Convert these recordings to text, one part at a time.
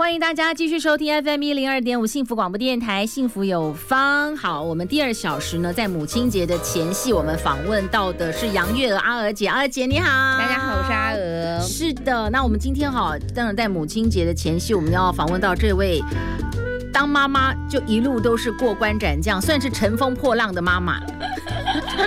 欢迎大家继续收听 FM 一零二点五幸福广播电台，幸福有方。好，我们第二小时呢，在母亲节的前夕，我们访问到的是杨月娥阿娥姐。阿娥姐你好，大家好，我是阿娥。是的，那我们今天哈，当然在母亲节的前夕，我们要访问到这位当妈妈就一路都是过关斩将，算是乘风破浪的妈妈。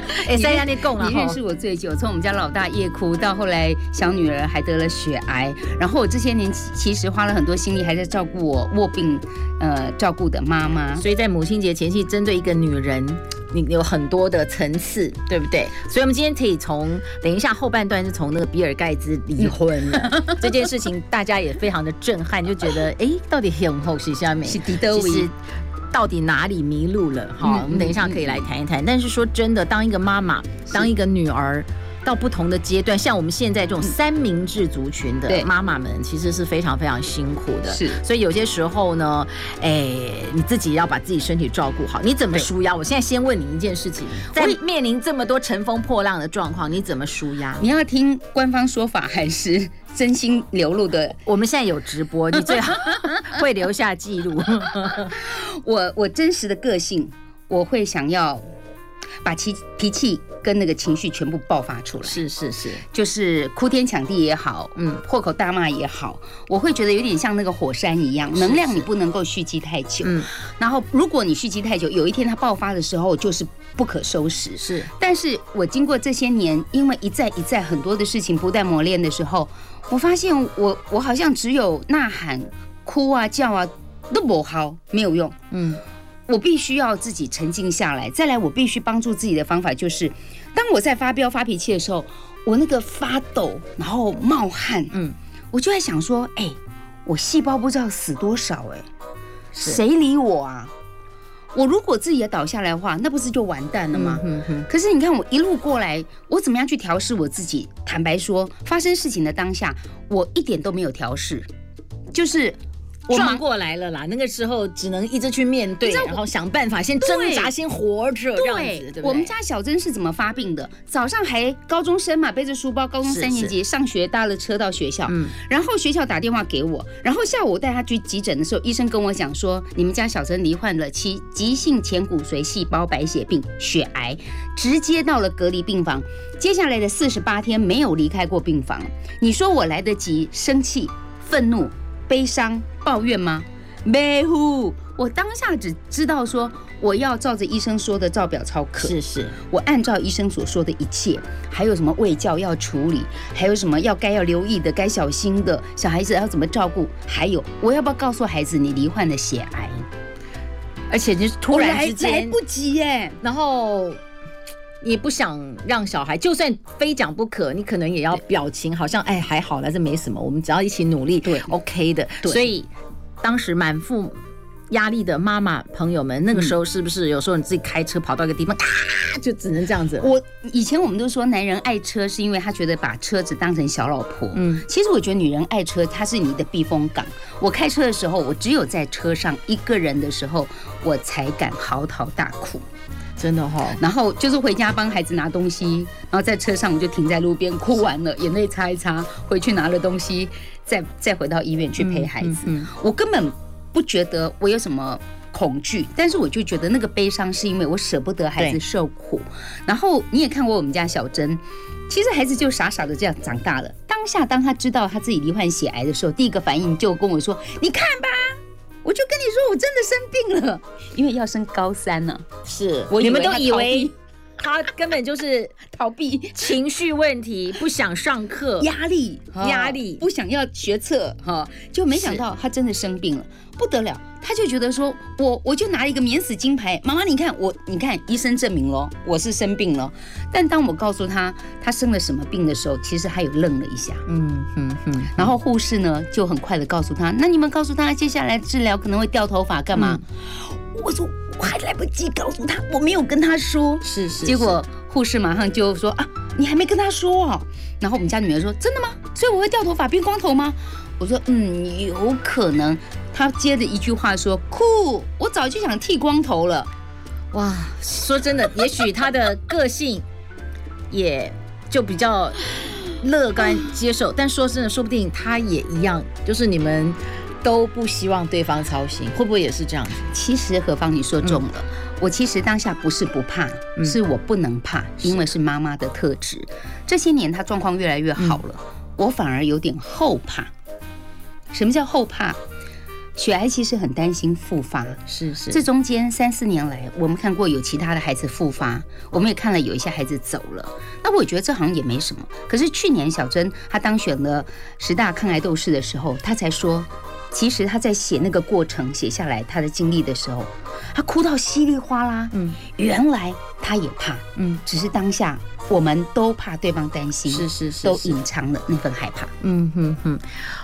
哎，三亚你够了，你认识我最久，从我们家老大夜哭到后来小女儿还得了血癌，然后我这些年其实花了很多心力，还在照顾我卧病呃照顾的妈妈。所以在母亲节前夕，针对一个女人，你有很多的层次，对不对？所以我们今天可以从等一下后半段是从那个比尔盖茨离婚了 这件事情，大家也非常的震撼，就觉得哎，到底很后是下面是迪德维。到底哪里迷路了？哈，我们等一下可以来谈一谈。但是说真的，当一个妈妈，当一个女儿，到不同的阶段，像我们现在这种三明治族群的妈妈们，其实是非常非常辛苦的。是，所以有些时候呢，哎，你自己要把自己身体照顾好。你怎么舒压？我现在先问你一件事情：在面临这么多乘风破浪的状况，你怎么舒压？你要听官方说法还是？真心流露的，我们现在有直播，你最好 会留下记录。我我真实的个性，我会想要把其脾气跟那个情绪全部爆发出来。是是是，就是哭天抢地也好，嗯，破口大骂也好，我会觉得有点像那个火山一样，能量你不能够蓄积太久。嗯，然后如果你蓄积太久，有一天它爆发的时候，就是不可收拾。是，但是我经过这些年，因为一再一再很多的事情不断磨练的时候。我发现我我好像只有呐喊、哭啊、叫啊都不好，没有用。嗯，我必须要自己沉静下来。再来，我必须帮助自己的方法就是，当我在发飙发脾气的时候，我那个发抖，然后冒汗，嗯，我就在想说，哎，我细胞不知道死多少，哎，谁理我啊？我如果自己也倒下来的话，那不是就完蛋了吗？嗯哼。可是你看我一路过来，我怎么样去调试我自己？坦白说，发生事情的当下，我一点都没有调试，就是。我撞过来了啦，那个时候只能一直去面对，然后想办法先挣扎，先活着这样子，对，对不对？我们家小珍是怎么发病的？早上还高中生嘛，背着书包，高中三年级上学，搭了车到学校，嗯，然后学校打电话给我，然后下午我带她去急诊的时候，医生跟我讲说，你们家小珍罹患了其急性前骨髓细胞白血病，血癌，直接到了隔离病房，接下来的四十八天没有离开过病房。你说我来得及生气、愤怒？悲伤抱怨吗？没有，我当下只知道说我要照着医生说的照表操课。是是，我按照医生所说的一切，还有什么卫教要处理，还有什么要该要留意的、该小心的，小孩子要怎么照顾，还有我要不要告诉孩子你罹患了血癌？而且就是突然之间来不及耶，然后。你不想让小孩，就算非讲不可，你可能也要表情好像哎还好了，这没什么，我们只要一起努力，对，OK 的。所以当时满腹压力的妈妈朋友们，那个时候是不是有时候你自己开车跑到一个地方，咔、嗯、就只能这样子？我以前我们都说男人爱车是因为他觉得把车子当成小老婆，嗯，其实我觉得女人爱车，它是你的避风港。我开车的时候，我只有在车上一个人的时候，我才敢嚎啕大哭。真的哈，然后就是回家帮孩子拿东西，然后在车上我就停在路边哭完了，眼泪擦一擦，回去拿了东西，再再回到医院去陪孩子。嗯嗯嗯。我根本不觉得我有什么恐惧，但是我就觉得那个悲伤是因为我舍不得孩子受苦。然后你也看过我们家小珍，其实孩子就傻傻的这样长大了。当下当他知道他自己罹患血癌的时候，第一个反应就跟我说：“你看吧。”我就跟你说，我真的生病了，因为要升高三了、啊。是我你们都以为他根本就是逃避情绪问题，不想上课，压力压力，不想要学测哈，就没想到他真的生病了，不得了。他就觉得说，我我就拿一个免死金牌，妈妈你看我，你看医生证明了我是生病了。但当我告诉他他生了什么病的时候，其实他有愣了一下，嗯嗯嗯。然后护士呢就很快的告诉他，那你们告诉他接下来治疗可能会掉头发干嘛？嗯、我说我还来不及告诉他，我没有跟他说，是是，是。结果护士马上就说啊，你还没跟他说哦？然后我们家女儿说真的吗？所以我会掉头发变光头吗？我说嗯，有可能。他接着一句话说：“酷，我早就想剃光头了。”哇，说真的，也许他的个性也就比较乐观接受。但说真的，说不定他也一样，就是你们都不希望对方操心，会不会也是这样？其实何芳，你说中了。嗯、我其实当下不是不怕，是我不能怕，嗯、因为是妈妈的特质。这些年她状况越来越好了，嗯、我反而有点后怕。什么叫后怕？雪癌其实很担心复发，是是。这中间三四年来，我们看过有其他的孩子复发，我们也看了有一些孩子走了。那我觉得这好像也没什么。可是去年小珍她当选了十大抗癌斗士的时候，她才说，其实他在写那个过程写下来他的经历的时候，他哭到稀里哗啦。嗯，原来他也怕，嗯，只是当下。我们都怕对方担心，是是是，都隐藏了那份害怕。嗯哼哼。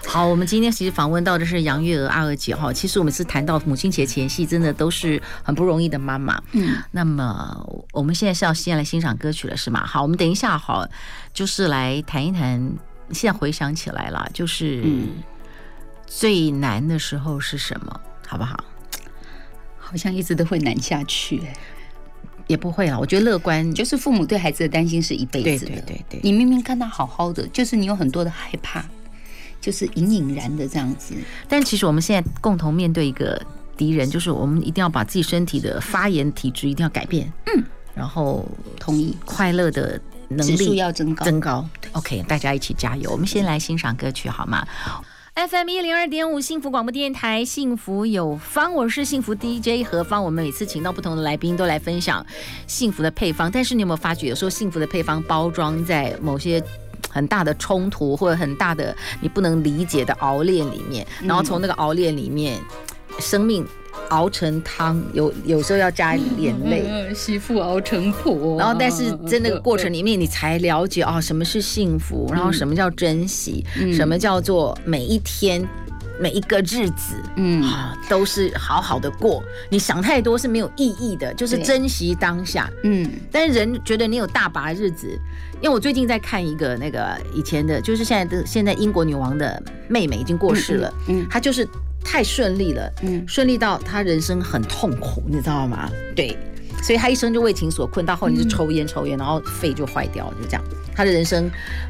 好，我们今天其实访问到的是杨月娥阿娥姐哈。其实我们是谈到母亲节前夕，真的都是很不容易的妈妈。嗯。那么我们现在是要先来欣赏歌曲了，是吗？好，我们等一下好，就是来谈一谈。现在回想起来了，就是最难的时候是什么？好不好？好像一直都会难下去。也不会了，我觉得乐观就是父母对孩子的担心是一辈子的。对对对对，你明明看他好好的，就是你有很多的害怕，就是隐隐然的这样子。但其实我们现在共同面对一个敌人，就是我们一定要把自己身体的发炎体质一定要改变。嗯，然后同意快乐的能力要增高，增高。OK，大家一起加油。我们先来欣赏歌曲好吗？FM 一零二点五幸福广播电台，幸福有方，我是幸福 DJ 何芳。我们每次请到不同的来宾，都来分享幸福的配方。但是你有没有发觉，有时候幸福的配方包装在某些很大的冲突或者很大的你不能理解的熬炼里面，然后从那个熬炼里面，生命。熬成汤，有有时候要加眼泪，媳妇熬成婆。然后，但是在那个过程里面，你才了解啊，什么是幸福，然后什么叫珍惜，什么叫做每一天每一个日子，嗯啊，都是好好的过。你想太多是没有意义的，就是珍惜当下。嗯，但是人觉得你有大把日子，因为我最近在看一个那个以前的，就是现在的现在英国女王的妹妹已经过世了，嗯，她就是。太顺利了，嗯，顺利到他人生很痛苦，你知道吗？对，所以他一生就为情所困，到后来就抽烟抽烟，然后肺就坏掉了，就这样。他的人生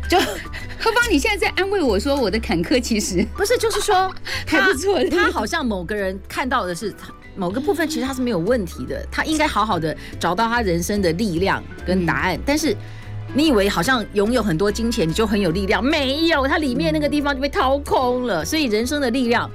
就 何芳，你现在在安慰我说我的坎坷其实不是，就是说 还不错。他好像某个人看到的是某个部分，其实他是没有问题的，他应该好好的找到他人生的力量跟答案。但是你以为好像拥有很多金钱你就很有力量，没有，他里面那个地方就被掏空了。所以人生的力量。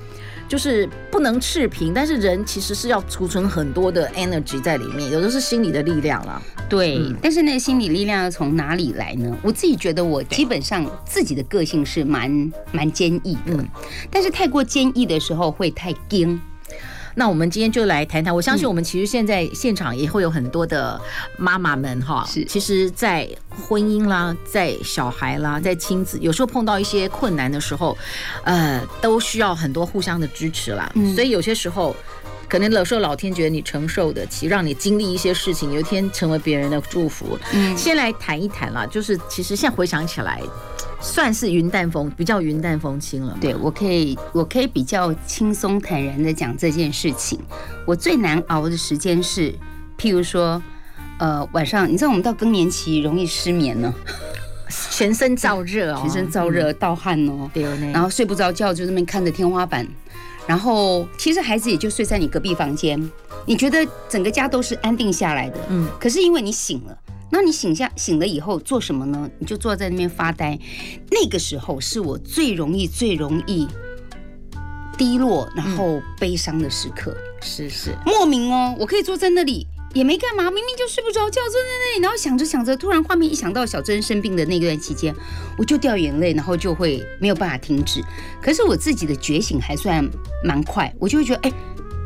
就是不能赤贫，但是人其实是要储存很多的 energy 在里面，有的是心理的力量啦。对，嗯、但是那个心理力量要从哪里来呢？我自己觉得我基本上自己的个性是蛮蛮坚毅的，嗯、但是太过坚毅的时候会太硬。那我们今天就来谈谈，我相信我们其实现在现场也会有很多的妈妈们哈，是，其实，在婚姻啦，在小孩啦，在亲子，有时候碰到一些困难的时候，呃，都需要很多互相的支持啦。所以有些时候，可能有时候老天觉得你承受得起，让你经历一些事情，有一天成为别人的祝福。嗯，先来谈一谈啦，就是其实现在回想起来。算是云淡风，比较云淡风轻了。对，我可以，我可以比较轻松坦然的讲这件事情。我最难熬的时间是，譬如说，呃，晚上，你知道我们到更年期容易失眠呢，全身燥热哦，全身燥热，盗汗哦，对，然后睡不着觉，就那边看着天花板，然后其实孩子也就睡在你隔壁房间，你觉得整个家都是安定下来的，嗯，可是因为你醒了。那你醒下醒了以后做什么呢？你就坐在那边发呆。那个时候是我最容易、最容易低落，然后悲伤的时刻。是是，莫名哦，我可以坐在那里也没干嘛，明明就睡不着觉，坐在那里，然后想着想着，突然画面一想到小珍生病的那段期间，我就掉眼泪，然后就会没有办法停止。可是我自己的觉醒还算蛮快，我就会觉得，哎，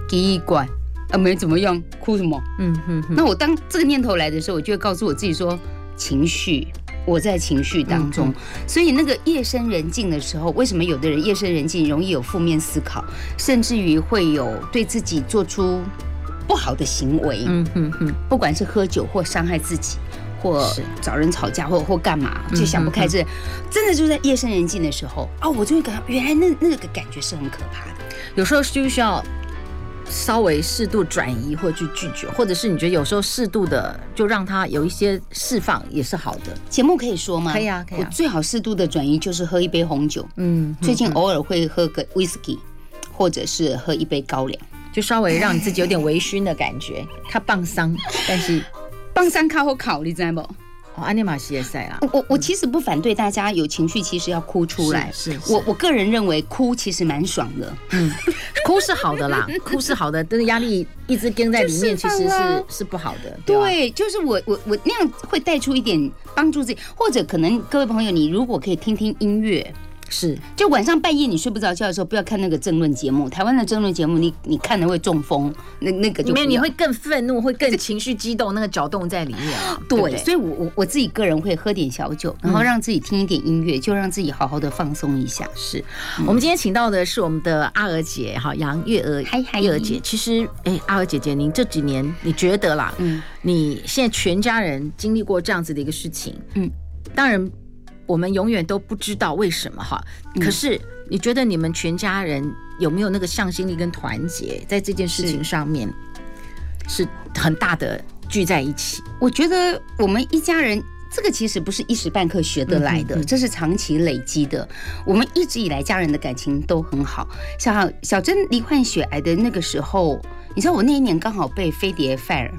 奇怪，啊，没怎么样，哭什么？嗯哼哼。那我当这个念头来的时候，我就会告诉我自己说，情绪，我在情绪当中。嗯、所以那个夜深人静的时候，为什么有的人夜深人静容易有负面思考，甚至于会有对自己做出。不好的行为，嗯哼哼，不管是喝酒或伤害自己，或找人吵架，或或干嘛，就想不开这，这真的就在夜深人静的时候啊，我就会感到原来那那个感觉是很可怕的。有时候需不需要稍微适度转移，或去拒绝，或者是你觉得有时候适度的就让他有一些释放也是好的。节目可以说吗？可以啊，可以啊。我最好适度的转移就是喝一杯红酒，嗯，最近偶尔会喝个 whisky，或者是喝一杯高粱。就稍微让你自己有点微醺的感觉，他棒伤，但是棒伤靠后烤，你知道不？哦，安尼玛西也赛啦。我我其实不反对大家有情绪，其实要哭出来。是，是是我我个人认为哭其实蛮爽的。嗯，哭是好的啦，哭是好的，但是压力一直跟在里面，其实是是不好的。对，对，就是我我我那样会带出一点帮助自己，或者可能各位朋友，你如果可以听听音乐。是，就晚上半夜你睡不着觉的时候，不要看那个争论节目。台湾的争论节目你，你你看了会中风，那那个就没有，你会更愤怒，会更情绪激动，那个搅动在里面啊。对，对对，所以我我我自己个人会喝点小酒，然后让自己听一点音乐，就让自己好好的放松一下。是、嗯、我们今天请到的是我们的阿娥姐哈，杨月娥，嗨嗨，月娥姐。其实，哎、欸，阿娥姐姐，您这几年你觉得啦，嗯，你现在全家人经历过这样子的一个事情，嗯，当然。我们永远都不知道为什么哈，可是你觉得你们全家人有没有那个向心力跟团结，在这件事情上面是很大的聚在一起？我觉得我们一家人这个其实不是一时半刻学得来的，这是长期累积的。我们一直以来家人的感情都很好。像小珍罹患血癌的那个时候，你知道我那一年刚好被飞碟 fire。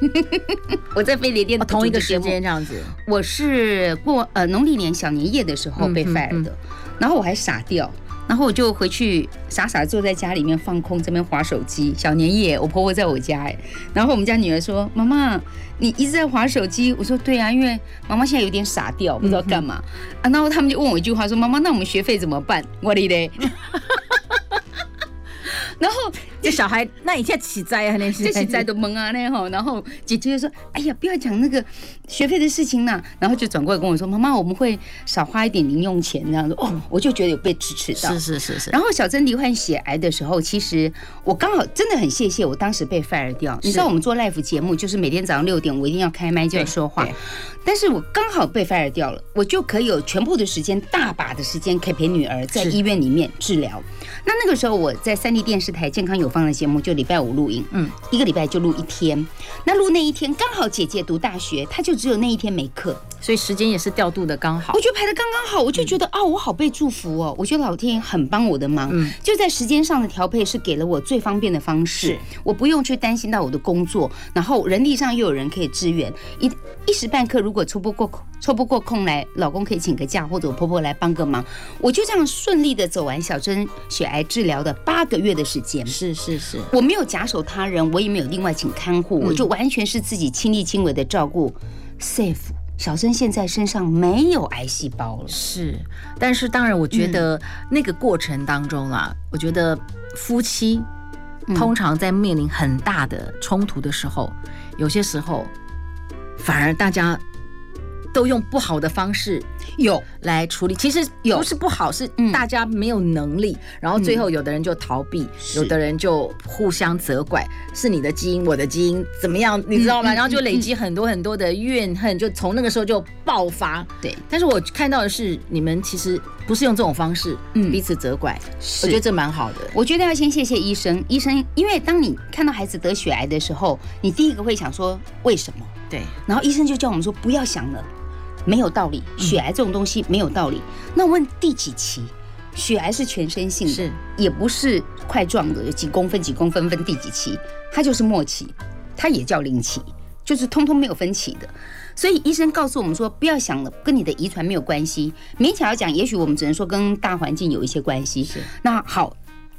我在飞碟店同一个时间这样子，我是过呃农历年小年夜的时候被 fire 的，然后我还傻掉，然后我就回去傻傻坐在家里面放空，这边划手机。小年夜，我婆婆在我家哎，然后我们家女儿说：“妈妈，你一直在划手机。”我说：“对啊，因为妈妈现在有点傻掉，不知道干嘛啊。”然后他们就问我一句话说：“妈妈，那我们学费怎么办？”我的嘞。然后这小孩，那一下起灾啊？那些起灾都懵啊那吼。然后姐姐就说：“哎呀，不要讲那个学费的事情呐。”然后就转过来跟我说：“妈妈，我们会少花一点零用钱。”这样子哦，我就觉得有被支持到。是是是是。然后小珍罹患血癌的时候，其实我刚好真的很谢谢我当时被 fire 掉。你知道我们做 live 节目，就是每天早上六点我一定要开麦就要说话，但是我刚好被 fire 掉了，我就可以有全部的时间，大把的时间可以陪女儿在医院里面治疗。那那个时候我在三立电视台健康有方的节目，就礼拜五录影，嗯，一个礼拜就录一天。那录那一天刚好姐姐读大学，她就只有那一天没课，所以时间也是调度的刚好。我觉得排的刚刚好，我就觉得啊、嗯哦，我好被祝福哦。我觉得老天爷很帮我的忙，嗯，就在时间上的调配是给了我最方便的方式，我不用去担心到我的工作，然后人力上又有人可以支援。一一时半刻如果出不过空，抽不过空来，老公可以请个假，或者我婆婆来帮个忙，我就这样顺利的走完小珍血癌。治疗的八个月的时间，是是是，我没有假手他人，我也没有另外请看护，我就完全是自己亲力亲为的照顾。safe，小珍现在身上没有癌细胞了，是，但是当然，我觉得那个过程当中啊，我觉得夫妻通常在面临很大的冲突的时候，有些时候反而大家都用不好的方式。有来处理，其实有不是不好，是大家没有能力，然后最后有的人就逃避，有的人就互相责怪，是你的基因，我的基因怎么样，你知道吗？然后就累积很多很多的怨恨，就从那个时候就爆发。对，但是我看到的是，你们其实不是用这种方式，嗯，彼此责怪，我觉得这蛮好的。我觉得要先谢谢医生，医生，因为当你看到孩子得血癌的时候，你第一个会想说为什么？对，然后医生就叫我们说不要想了。没有道理，血癌这种东西没有道理。嗯、那我问第几期？血癌是全身性的，是也不是块状的，有几公分几公分分第几期？它就是末期，它也叫零期，就是通通没有分期的。所以医生告诉我们说，不要想了，跟你的遗传没有关系。勉强要讲，也许我们只能说跟大环境有一些关系。是那好，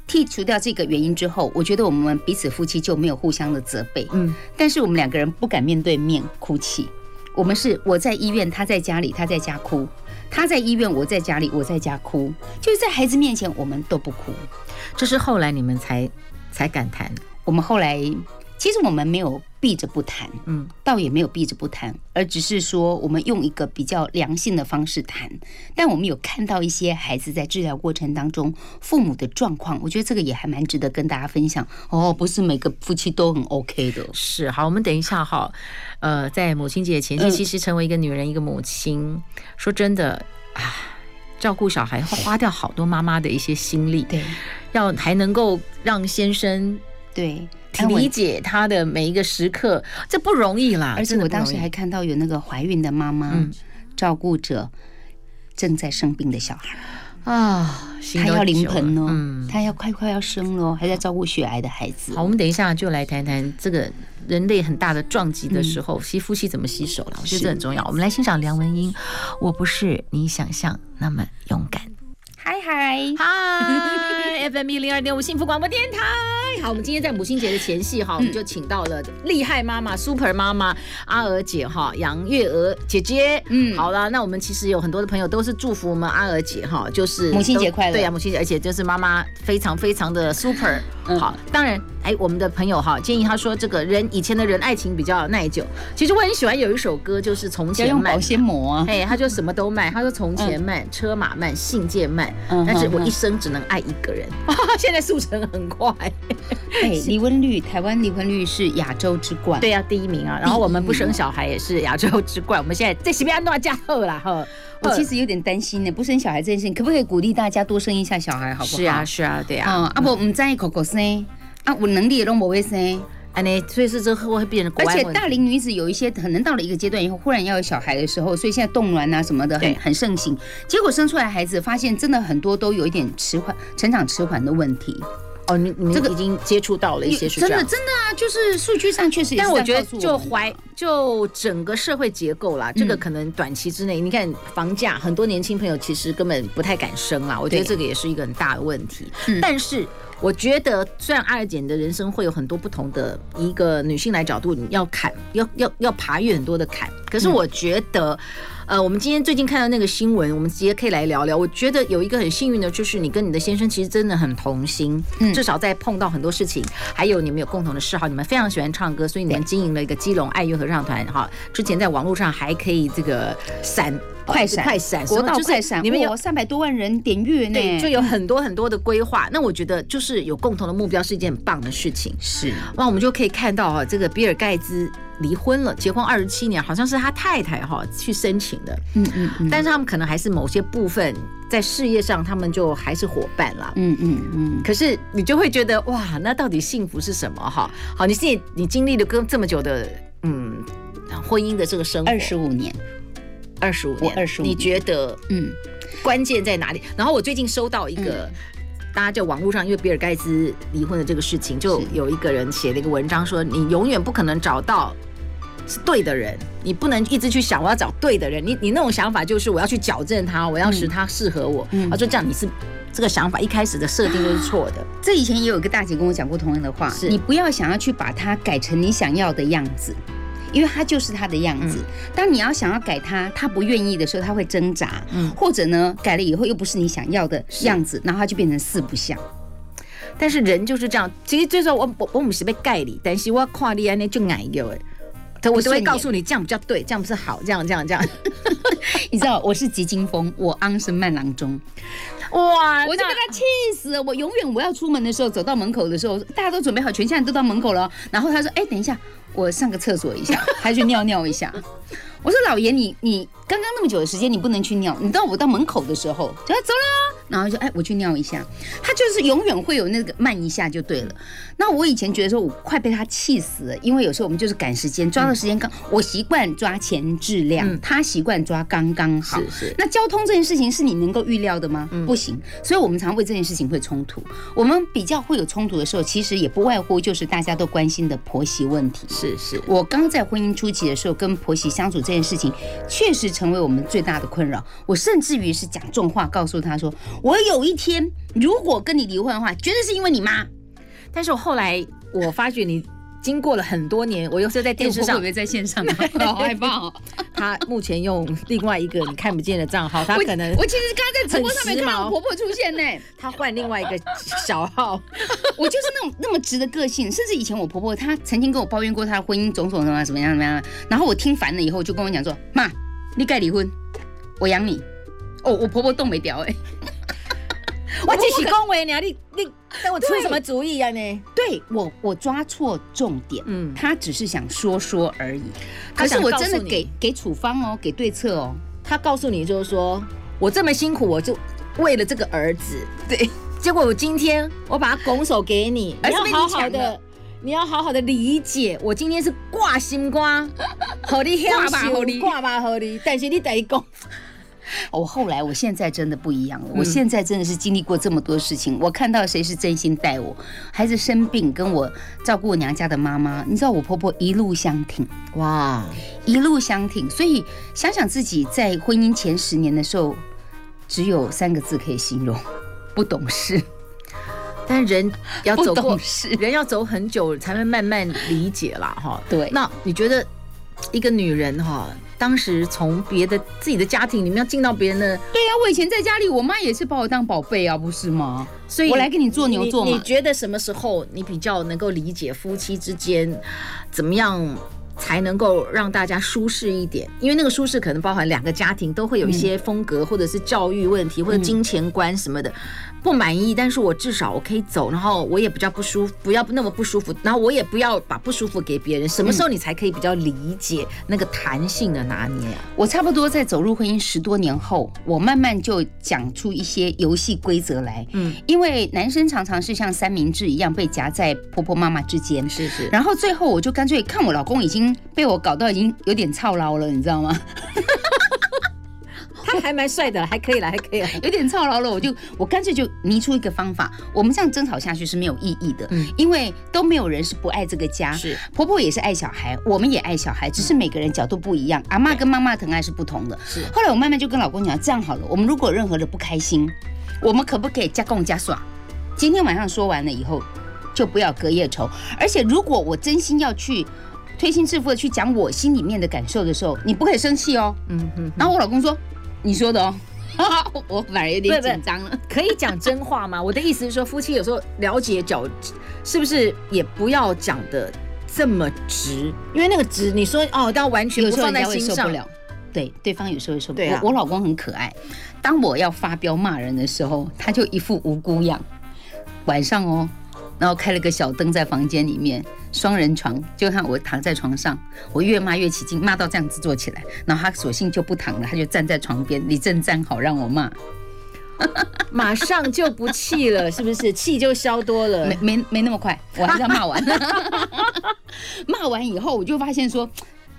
剔除掉这个原因之后，我觉得我们彼此夫妻就没有互相的责备。嗯，但是我们两个人不敢面对面哭泣。我们是我在医院，他在家里，他在家哭；他在医院，我在家里，我在家哭。就是在孩子面前，我们都不哭。这是后来你们才才敢谈。我们后来。其实我们没有避着不谈，嗯，倒也没有避着不谈，而只是说我们用一个比较良性的方式谈。但我们有看到一些孩子在治疗过程当中父母的状况，我觉得这个也还蛮值得跟大家分享。哦，不是每个夫妻都很 OK 的。是，好，我们等一下哈，呃，在母亲节前夕，其实成为一个女人，一个母亲，说真的啊，照顾小孩会花掉好多妈妈的一些心力，对，要还能够让先生对。理解他的每一个时刻，这不容易啦。而且我当时还看到有那个怀孕的妈妈照顾着正在生病的小孩啊，他要临盆哦，他要快快要生了，还在照顾血癌的孩子。好，我们等一下就来谈谈这个人类很大的撞击的时候，夫妻怎么洗手了？我觉得这很重要。我们来欣赏梁文音，我不是你想象那么勇敢。嗨嗨嗨，FM 一零二点五幸福广播电台。好，我们今天在母亲节的前夕哈，我们就请到了厉害妈妈、Super 妈妈阿娥姐哈，杨月娥姐姐。嗯，好了，那我们其实有很多的朋友都是祝福我们阿娥姐哈，就是母亲节快乐。对呀，母亲节，而且就是妈妈非常非常的 Super。好，当然，哎，我们的朋友哈建议他说，这个人以前的人爱情比较耐久。其实我很喜欢有一首歌，就是从前慢保鲜膜啊，哎，他就什么都慢，他说从前慢，车马慢，信件慢，但是我一生只能爱一个人。现在速成很快。哎，离婚率，台湾离婚率是亚洲之冠。对啊，第一名啊。然后我们不生小孩也是亚洲之冠。我们现在在西边安诺加贺啦哈。我其实有点担心呢，不生小孩这件事情，可不可以鼓励大家多生一下小孩，好不好？是啊，是啊，对啊。啊，阿伯唔在意口口生，啊，我能力也都不会生。所以是这会会变成。而且大龄女子有一些可能到了一个阶段以后，忽然要有小孩的时候，所以现在冻卵啊什么的很很盛行。结果生出来孩子，发现真的很多都有一点迟缓，成长迟缓的问题。哦，你你这个已经接触到了一些是真的真的啊，就是数据上确实。但我觉得就怀就整个社会结构啦，这个可能短期之内，你看房价，很多年轻朋友其实根本不太敢生啦。我觉得这个也是一个很大的问题。但是我觉得，虽然阿尔姐的人生会有很多不同的一个女性来角度，你要砍，要要要爬越很多的坎，可是我觉得。呃，我们今天最近看到那个新闻，我们直接可以来聊聊。我觉得有一个很幸运的，就是你跟你的先生其实真的很同心，嗯，至少在碰到很多事情，还有你们有共同的嗜好，你们非常喜欢唱歌，所以你们经营了一个基隆爱乐合唱团，哈，之前在网络上还可以这个闪快闪快闪国道快闪，你们有三百多万人点阅呢，就有很多很多的规划。那我觉得就是有共同的目标是一件很棒的事情，是。那我们就可以看到哈，这个比尔盖茨。离婚了，结婚二十七年，好像是他太太哈去申请的，嗯嗯，嗯，但是他们可能还是某些部分在事业上，他们就还是伙伴啦，嗯嗯嗯。可是你就会觉得哇，那到底幸福是什么哈？好，你现在你经历了跟这么久的嗯婚姻的这个生活，二十五年，二十五年，二十五，你觉得嗯关键在哪里？然后我最近收到一个。嗯大家就网络上，因为比尔盖茨离婚的这个事情，就有一个人写了一个文章说：“你永远不可能找到是对的人，你不能一直去想我要找对的人。你你那种想法就是我要去矫正他，我要使他适合我。他说这样你是这个想法一开始的设定就是错的。这以前也有一个大姐跟我讲过同样的话：是你不要想要去把它改成你想要的样子。”因为他就是他的样子，当你要想要改他，他不愿意的时候，他会挣扎，嗯，或者呢，改了以后又不是你想要的样子，然后他就变成四不像。但是人就是这样，其实最终我我我们是被盖里，但是我跨立安尼就矮一个，我都会告诉你这样比较对，这样不是好，这样这样这样。你知道我是急惊风，我昂是慢郎中。哇！我就被他气死了。我永远我要出门的时候，走到门口的时候，大家都准备好，全家人都到门口了。然后他说：“哎，等一下，我上个厕所一下，还去尿尿一下。”我说：“老爷，你你刚刚那么久的时间，你不能去尿。你到我到门口的时候，就要走了。”然后就哎，我去尿一下。他就是永远会有那个慢一下就对了。那我以前觉得说，我快被他气死了，因为有时候我们就是赶时间，抓的时间刚。我习惯抓前质量，他习惯抓刚刚好。是是。那交通这件事情是你能够预料的吗？不行。所以我们常为这件事情会冲突。我们比较会有冲突的时候，其实也不外乎就是大家都关心的婆媳问题。是是。我刚在婚姻初期的时候，跟婆媳相处这件事情，确实成为我们最大的困扰。我甚至于是讲重话，告诉他说。我有一天如果跟你离婚的话，绝对是因为你妈。但是我后来我发觉你。经过了很多年，我又是在电视上，特别在线上，好害怕哦。他目前用另外一个你看不见的账号，他可能我，我其实刚才在直播上面看到我婆婆出现呢。她换另外一个小号，我就是那种那么直的个性，甚至以前我婆婆她曾经跟我抱怨过她的婚姻种种什么什么样怎么样，然后我听烦了以后就跟我讲说：“妈，你该离婚，我养你。”哦，我婆婆动没掉哎。我继续恭维你啊！你你跟我出什么主意呀？你对我我抓错重点，嗯，他只是想说说而已。可是我真的给给处方哦，给对策哦。他告诉你就是说，我这么辛苦，我就为了这个儿子。对，结果我今天我把他拱手给你，你要好好的，你要好好的理解。我今天是挂心瓜，好你挂吧和你挂吧好你，但是你得讲。我 后来，我现在真的不一样了。我现在真的是经历过这么多事情，我看到谁是真心待我，孩子生病跟我照顾我娘家的妈妈，你知道我婆婆一路相挺，哇，一路相挺。所以想想自己在婚姻前十年的时候，只有三个字可以形容：不懂事。但人 要走过，是人要走很久才会慢慢理解啦哈。对，那你觉得一个女人哈？当时从别的自己的家庭里面要进到别人的，对呀、啊，我以前在家里，我妈也是把我当宝贝啊，不是吗？所以我来给你做牛做马。你觉得什么时候你比较能够理解夫妻之间怎么样才能够让大家舒适一点？因为那个舒适可能包含两个家庭都会有一些风格，或者是教育问题，或者金钱观什么的。不满意，但是我至少我可以走，然后我也比较不舒服，不要那么不舒服，然后我也不要把不舒服给别人。什么时候你才可以比较理解那个弹性的拿捏啊？我差不多在走入婚姻十多年后，我慢慢就讲出一些游戏规则来。嗯，因为男生常常是像三明治一样被夹在婆婆妈妈之间，是是。然后最后我就干脆看我老公已经被我搞到已经有点操劳了，你知道吗？他还蛮帅的，还可以了，还可以了，有点操劳了。我就我干脆就拟出一个方法，我们这样争吵下去是没有意义的，嗯，因为都没有人是不爱这个家，是婆婆也是爱小孩，我们也爱小孩，只是每个人角度不一样。阿妈跟妈妈疼爱是不同的。是后来我慢慢就跟老公讲，这样好了，我们如果任何的不开心，我们可不可以加共加耍？今天晚上说完了以后，就不要隔夜仇。而且如果我真心要去推心置腹的去讲我心里面的感受的时候，你不可以生气哦。嗯嗯。然后我老公说。你说的哦，我反而有点紧张了。可以讲真话吗？我的意思是说，夫妻有时候了解角，是不是也不要讲的这么直？因为那个直，你说哦，但完全不放在心上，对，对方有时候会受不了。我我老公很可爱，当我要发飙骂人的时候，他就一副无辜样。晚上哦。然后开了个小灯在房间里面，双人床，就看我躺在床上，我越骂越起劲，骂到这样子坐起来，然后他索性就不躺了，他就站在床边，你正站好让我骂，马上就不气了，是不是？气就消多了？没没没那么快，我还是要骂完。骂完以后，我就发现说，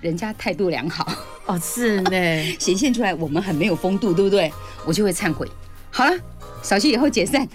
人家态度良好哦，是呢，显现出来我们很没有风度，对不对？我就会忏悔。好了，小息以后解散，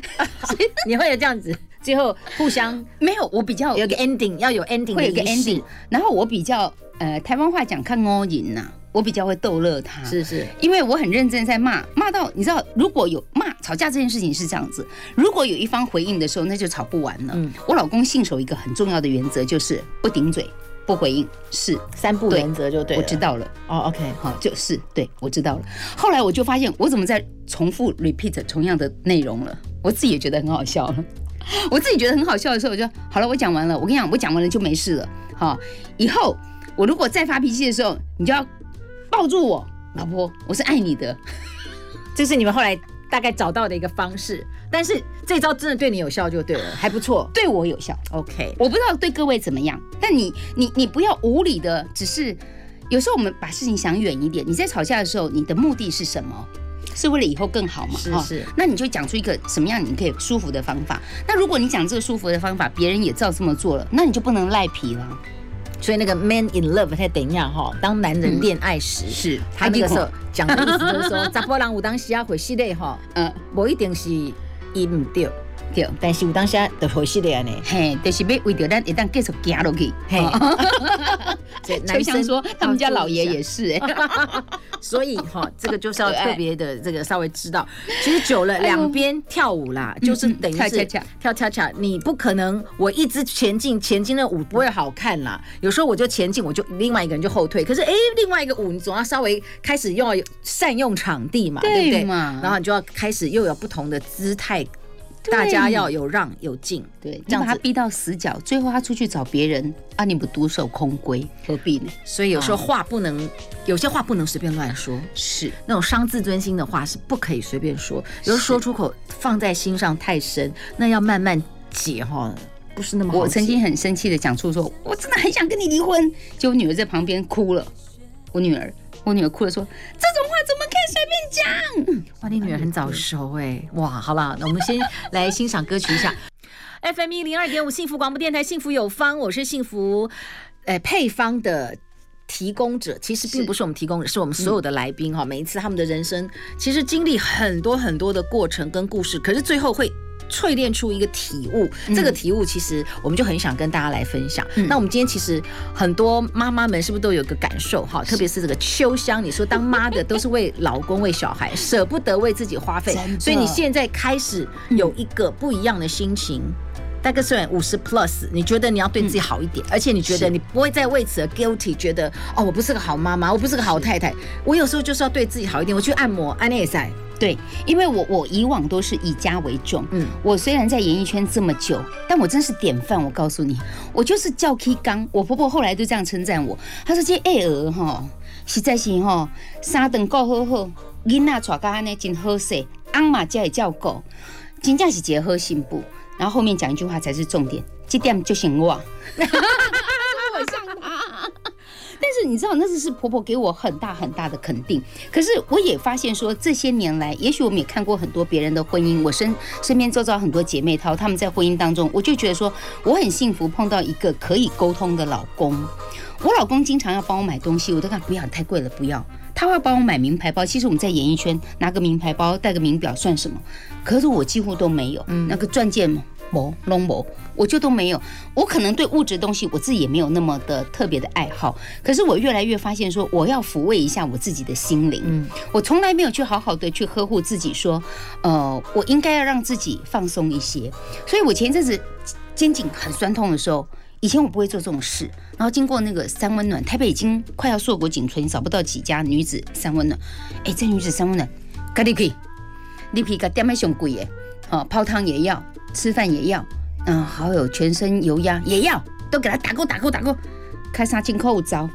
你会有这样子。最后互相没有，我比较有个 ending，要有 ending，会有个 ending。然后我比较呃，台湾话讲看我赢呐，我比较会逗乐他，是是，因为我很认真在骂，骂到你知道，如果有骂吵架这件事情是这样子，如果有一方回应的时候，那就吵不完了。嗯，我老公信守一个很重要的原则，就是不顶嘴，不回应，是三不原则就对。我知道了。哦，OK，好，就是对，我知道了。后来我就发现，我怎么在重复 repeat 同样的内容了，我自己也觉得很好笑了。我自己觉得很好笑的时候，我就好了。我讲完了，我跟你讲，我讲完了就没事了。好，以后我如果再发脾气的时候，你就要抱住我，老婆，我是爱你的。这是你们后来大概找到的一个方式。但是这招真的对你有效就对了，还不错，对我有效。OK，我不知道对各位怎么样，但你你你不要无理的，只是有时候我们把事情想远一点。你在吵架的时候，你的目的是什么？是为了以后更好嘛？是是，那你就讲出一个什么样你可以舒服的方法。那如果你讲这个舒服的方法，别人也照这么做了，那你就不能赖皮了。所以那个 man in love，他等一下哈，当男人恋爱时，是他那个时候讲的意思就是说，查甫人有当时要回系列哈，嗯，不一定是伊唔对。对，但是我当下的回事的呀呢，嘿，就是要为着咱一旦继续行落去，嘿，就像说他们家老爷也是哎，所以哈，这个就是要特别的这个稍微知道，其实久了两边跳舞啦，就是等于是跳恰恰，你不可能我一直前进，前进的舞不会好看啦，有时候我就前进，我就另外一个人就后退，可是哎，另外一个舞你总要稍微开始又要善用场地嘛，对不对？然后你就要开始又有不同的姿态。大家要有让有进，对，这样把他逼到死角，最后他出去找别人啊，你不独守空闺，何必呢？所以有时候话不能，有些话不能随便乱说，是。那种伤自尊心的话是不可以随便说，有时候说出口放在心上太深，那要慢慢解哈，不是那么好。我曾经很生气的讲出说，我真的很想跟你离婚，结果女儿在旁边哭了，我女儿。我女儿哭了，说：“这种话怎么可以随便讲？”哇，你女儿很早熟哎！哇，好了，那我们先来欣赏歌曲一下。FM 一零二点五幸福广播电台，幸福有方，我是幸福，呃，配方的提供者。其实并不是我们提供者，是我们所有的来宾哈。每一次他们的人生其实经历很多很多的过程跟故事，可是最后会。淬炼出一个体悟，这个体悟其实我们就很想跟大家来分享。嗯、那我们今天其实很多妈妈们是不是都有个感受哈？特别是这个秋香，你说当妈的都是为老公、为小孩，舍不得为自己花费，所以你现在开始有一个不一样的心情。大概是五十 plus，你觉得你要对自己好一点，而且你觉得你不会再为此而 guilty，觉得哦，我不是个好妈妈，我不是个好太太。我有时候就是要对自己好一点，我去按摩，按那也塞。对，因为我我以往都是以家为重，嗯，我虽然在演艺圈这么久，但我真是典范。我告诉你，我就是叫 K 刚，我婆婆后来就这样称赞我，她说这爱儿哈，实在是哈，三顿够好好，囡仔带到呢真好势，翁嘛才会照顾，真正是一个好媳妇。然后后面讲一句话才是重点，这点就行我。我像他，但是你知道，那是是婆婆给我很大很大的肯定。可是我也发现说，这些年来，也许我们也看过很多别人的婚姻，我身身边周遭很多姐妹淘，她们在婚姻当中，我就觉得说，我很幸福，碰到一个可以沟通的老公。我老公经常要帮我买东西，我都看不要，太贵了，不要。他会帮我买名牌包，其实我们在演艺圈拿个名牌包、戴个名表算什么？可是我几乎都没有，那个钻戒嘛，没，拢没，我就都没有。我可能对物质东西我自己也没有那么的特别的爱好。可是我越来越发现说，我要抚慰一下我自己的心灵。嗯，我从来没有去好好的去呵护自己，说，呃，我应该要让自己放松一些。所以我前阵子肩颈很酸痛的时候。以前我不会做这种事，然后经过那个三温暖，台北已经快要硕果仅存，找不到几家女子三温暖。哎，这女子三温暖，咖喱可以，你可以给点麦上贵耶，好泡汤也要，吃饭也要，嗯，还有全身油压也要，都给他打勾打勾打勾，开啥进口招，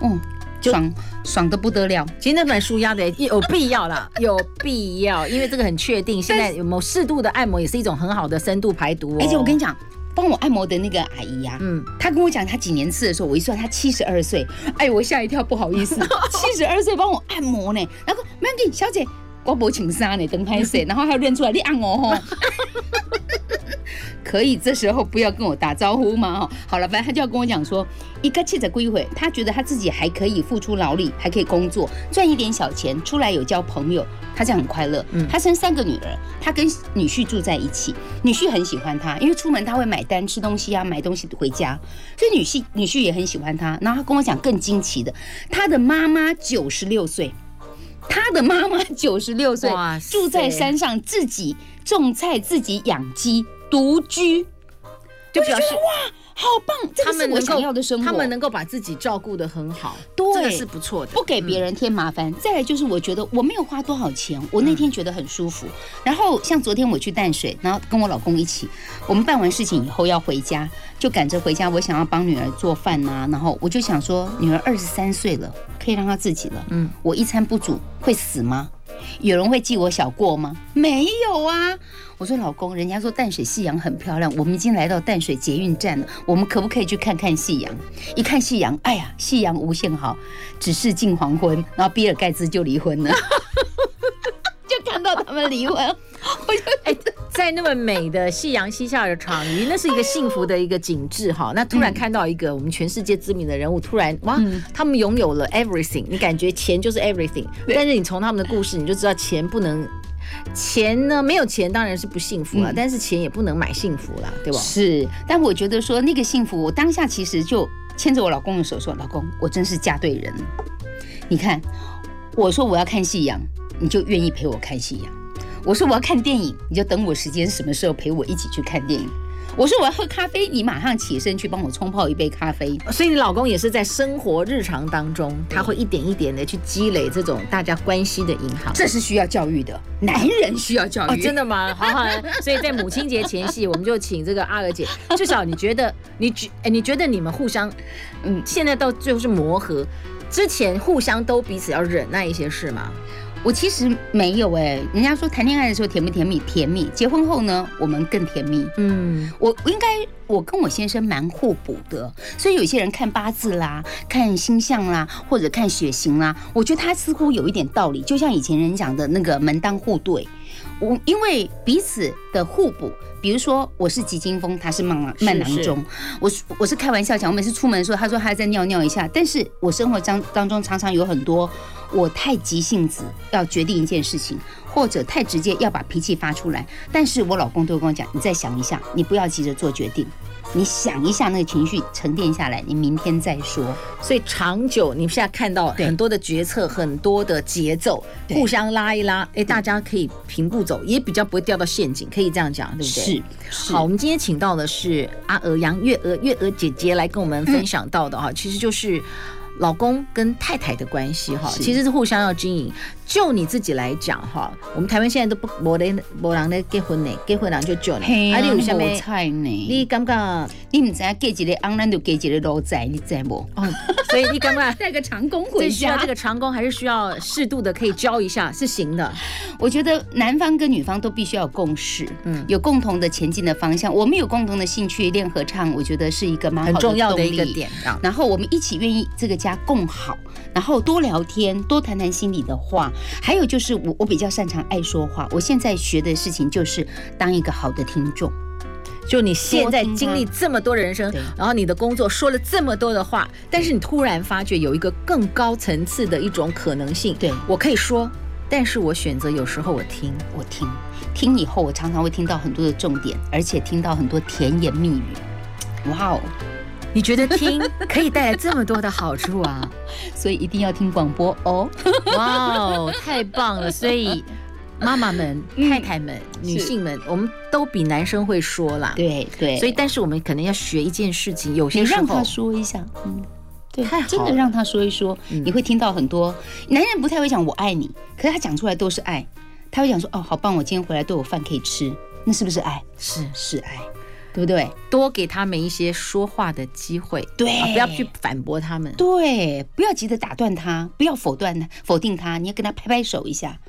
嗯，爽爽的不得了。其实那本舒压的 有必要啦，有必要，因为这个很确定，现在有某适度的按摩也是一种很好的深度排毒哦。而且我跟你讲。帮我按摩的那个阿姨呀、啊，嗯，她跟我讲，她几年次的时候，我一算，她七十二岁，哎，我吓一跳，不好意思，七十二岁帮我按摩呢，然后说，Mandy 小姐，我不请杀呢，等拍摄，然后还要认出来，你按我吼。可以这时候不要跟我打招呼吗？哈，好了，反正他就要跟我讲说，一个气着归回，他觉得他自己还可以付出劳力，还可以工作赚一点小钱，出来有交朋友，他这样很快乐。嗯，他生三个女儿，他跟女婿住在一起，女婿很喜欢他，因为出门他会买单吃东西啊，买东西回家，所以女婿女婿也很喜欢他。然后他跟我讲更惊奇的，他的妈妈九十六岁，他的妈妈九十六岁，住在山上，自己种菜，自己养鸡。独居，就表示哇，好棒！这个是我想要的生活。他们能够把自己照顾的很好，对，这个是不错的，不给别人添麻烦。再来就是，我觉得我没有花多少钱，我那天觉得很舒服。然后像昨天我去淡水，然后跟我老公一起，我们办完事情以后要回家，就赶着回家。我想要帮女儿做饭呐，然后我就想说，女儿二十三岁了，可以让她自己了。嗯，我一餐不煮会死吗？有人会记我小过吗？没有啊！我说老公，人家说淡水夕阳很漂亮，我们已经来到淡水捷运站了，我们可不可以去看看夕阳？一看夕阳，哎呀，夕阳无限好，只是近黄昏，然后比尔盖茨就离婚了，就看到他们离婚，我就哎。在那么美的夕阳西下的场域，那是一个幸福的一个景致哈。那突然看到一个我们全世界知名的人物，突然哇，他们拥有了 everything，你感觉钱就是 everything，但是你从他们的故事你就知道钱不能钱呢，没有钱当然是不幸福了，嗯、但是钱也不能买幸福了，对吧？是，但我觉得说那个幸福，我当下其实就牵着我老公的手说：“老公，我真是嫁对人了。你看，我说我要看夕阳，你就愿意陪我看夕阳；我说我要看电影，你就等我时间什么时候陪我一起去看电影。”我说我要喝咖啡，你马上起身去帮我冲泡一杯咖啡。所以你老公也是在生活日常当中，他会一点一点的去积累这种大家关系的银行。这是需要教育的，男人需要教育。哦，真的吗？好好。所以在母亲节前夕，我们就请这个阿娥姐，至少你觉得你觉哎，你觉得你们互相，嗯，现在到最后是磨合，之前互相都彼此要忍耐一些事吗？我其实没有哎，人家说谈恋爱的时候甜不甜蜜？甜蜜。结婚后呢，我们更甜蜜。嗯，我应该我跟我先生蛮互补的，所以有些人看八字啦、看星象啦，或者看血型啦，我觉得他似乎有一点道理。就像以前人讲的那个门当户对，我因为彼此的互补。比如说我是急惊风，他是慢慢郎中，我我是开玩笑讲，我每次出门的时候，他说他在尿尿一下，但是我生活当当中常常有很多。我太急性子，要决定一件事情，或者太直接要把脾气发出来。但是我老公都会跟我讲：“你再想一下，你不要急着做决定，你想一下那个情绪沉淀下来，你明天再说。”所以长久，你现在看到很多的决策，很多的节奏，互相拉一拉，哎，大家可以平步走，也比较不会掉到陷阱，可以这样讲，对不对？是。是好，我们今天请到的是阿娥杨月娥月娥姐姐来跟我们分享到的哈，其实就是。老公跟太太的关系哈，其实是互相要经营。就你自己来讲哈，我们台湾现在都不没人没人咧结婚呢，结婚人就久了。嘿啊，你有啥菜呢？你感觉你唔知啊？嫁一个翁，咱就嫁一个奴才，你知无？哦，所以你感觉 带个长工回家，需要这个长工还是需要适度的可以教一下是行的。我觉得男方跟女方都必须要有共识，嗯，有共同的前进的方向。我们有共同的兴趣练合唱，我觉得是一个蛮很重要的一个点。然后我们一起愿意这个家共好，然后多聊天，多谈谈心里的话。还有就是我我比较擅长爱说话，我现在学的事情就是当一个好的听众。就你现在经历这么多人生，然后你的工作说了这么多的话，但是你突然发觉有一个更高层次的一种可能性。对，我可以说，但是我选择有时候我听，我听，听以后我常常会听到很多的重点，而且听到很多甜言蜜语。哇哦！你觉得听可以带来这么多的好处啊？所以一定要听广播哦！哇哦，太棒了！所以妈妈们、太太们、女性们，我们都比男生会说啦。对对。所以，但是我们可能要学一件事情，有些时候让他说一下，嗯，对，真的让他说一说，你会听到很多。男人不太会讲我爱你，可是他讲出来都是爱。他会讲说：“哦，好棒，我今天回来都有饭可以吃。”那是不是爱？是是爱。对不对？多给他们一些说话的机会，对，不要去反驳他们，对，不要急着打断他，不要否断他，否定他，你要跟他拍拍手一下。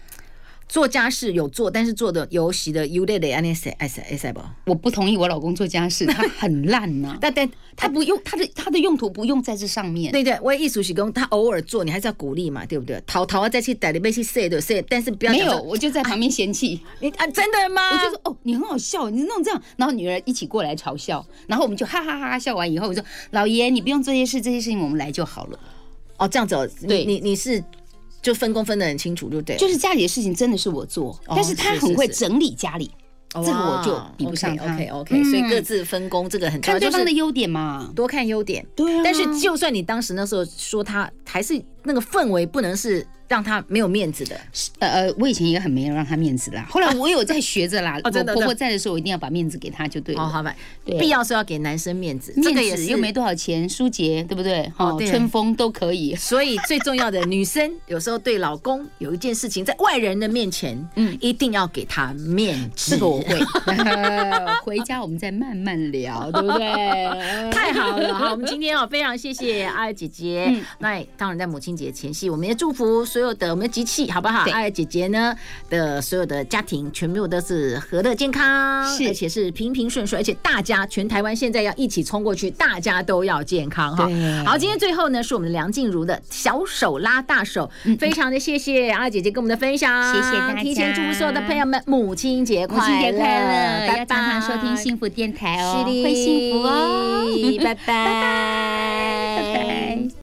做家事有做，但是做的尤其的有点累，安尼塞爱塞爱塞不？我不同意我老公做家事，他很烂 呐。但但他不用他的他的用途不用在这上面。对对，我也意思是讲，他偶尔做，你还是要鼓励嘛，对不对？淘淘啊，再去带里面去塞的塞，但是不要没有，我就在旁边嫌弃你啊，真的吗？我就说哦，你很好笑，你弄这样，然后女儿一起过来嘲笑，然后我们就哈哈哈哈笑完以后，我说老爷，你不用做这些事，这些事情我们来就好了。哦，这样子，对，你你是。就分工分得很清楚，就对。就是家里的事情真的是我做，但是他很会整理家里，这个我就比不上他。OK OK，所以各自分工，这个很重要。看对方的优点嘛，多看优点。对啊。但是就算你当时那时候说他，还是那个氛围不能是。让他没有面子的，呃呃，我以前也很没有让他面子啦。后来我有在学着啦。我婆婆在的时候，我一定要把面子给他就对了。哦，好吧，必要是要给男生面子，面子又没多少钱，舒洁对不对？哦，春风都可以。所以最重要的，女生有时候对老公有一件事情，在外人的面前，嗯，一定要给他面子。这个我会。回家我们再慢慢聊，对不对？太好了，好，我们今天哦，非常谢谢阿娥姐姐。那当然在母亲节前夕，我们也祝福。所有的我们的机器好不好？阿姐姐呢的所有的家庭全部都是和乐健康，而且是平平顺顺，而且大家全台湾现在要一起冲过去，大家都要健康哈。好，今天最后呢是我们梁静茹的小手拉大手，非常的谢谢阿姐姐跟我们的分享，谢谢大家，提前祝福所有的朋友们母亲节快乐，母亲节快乐，要常常收听幸福电台哦，会幸福哦，拜拜。拜拜。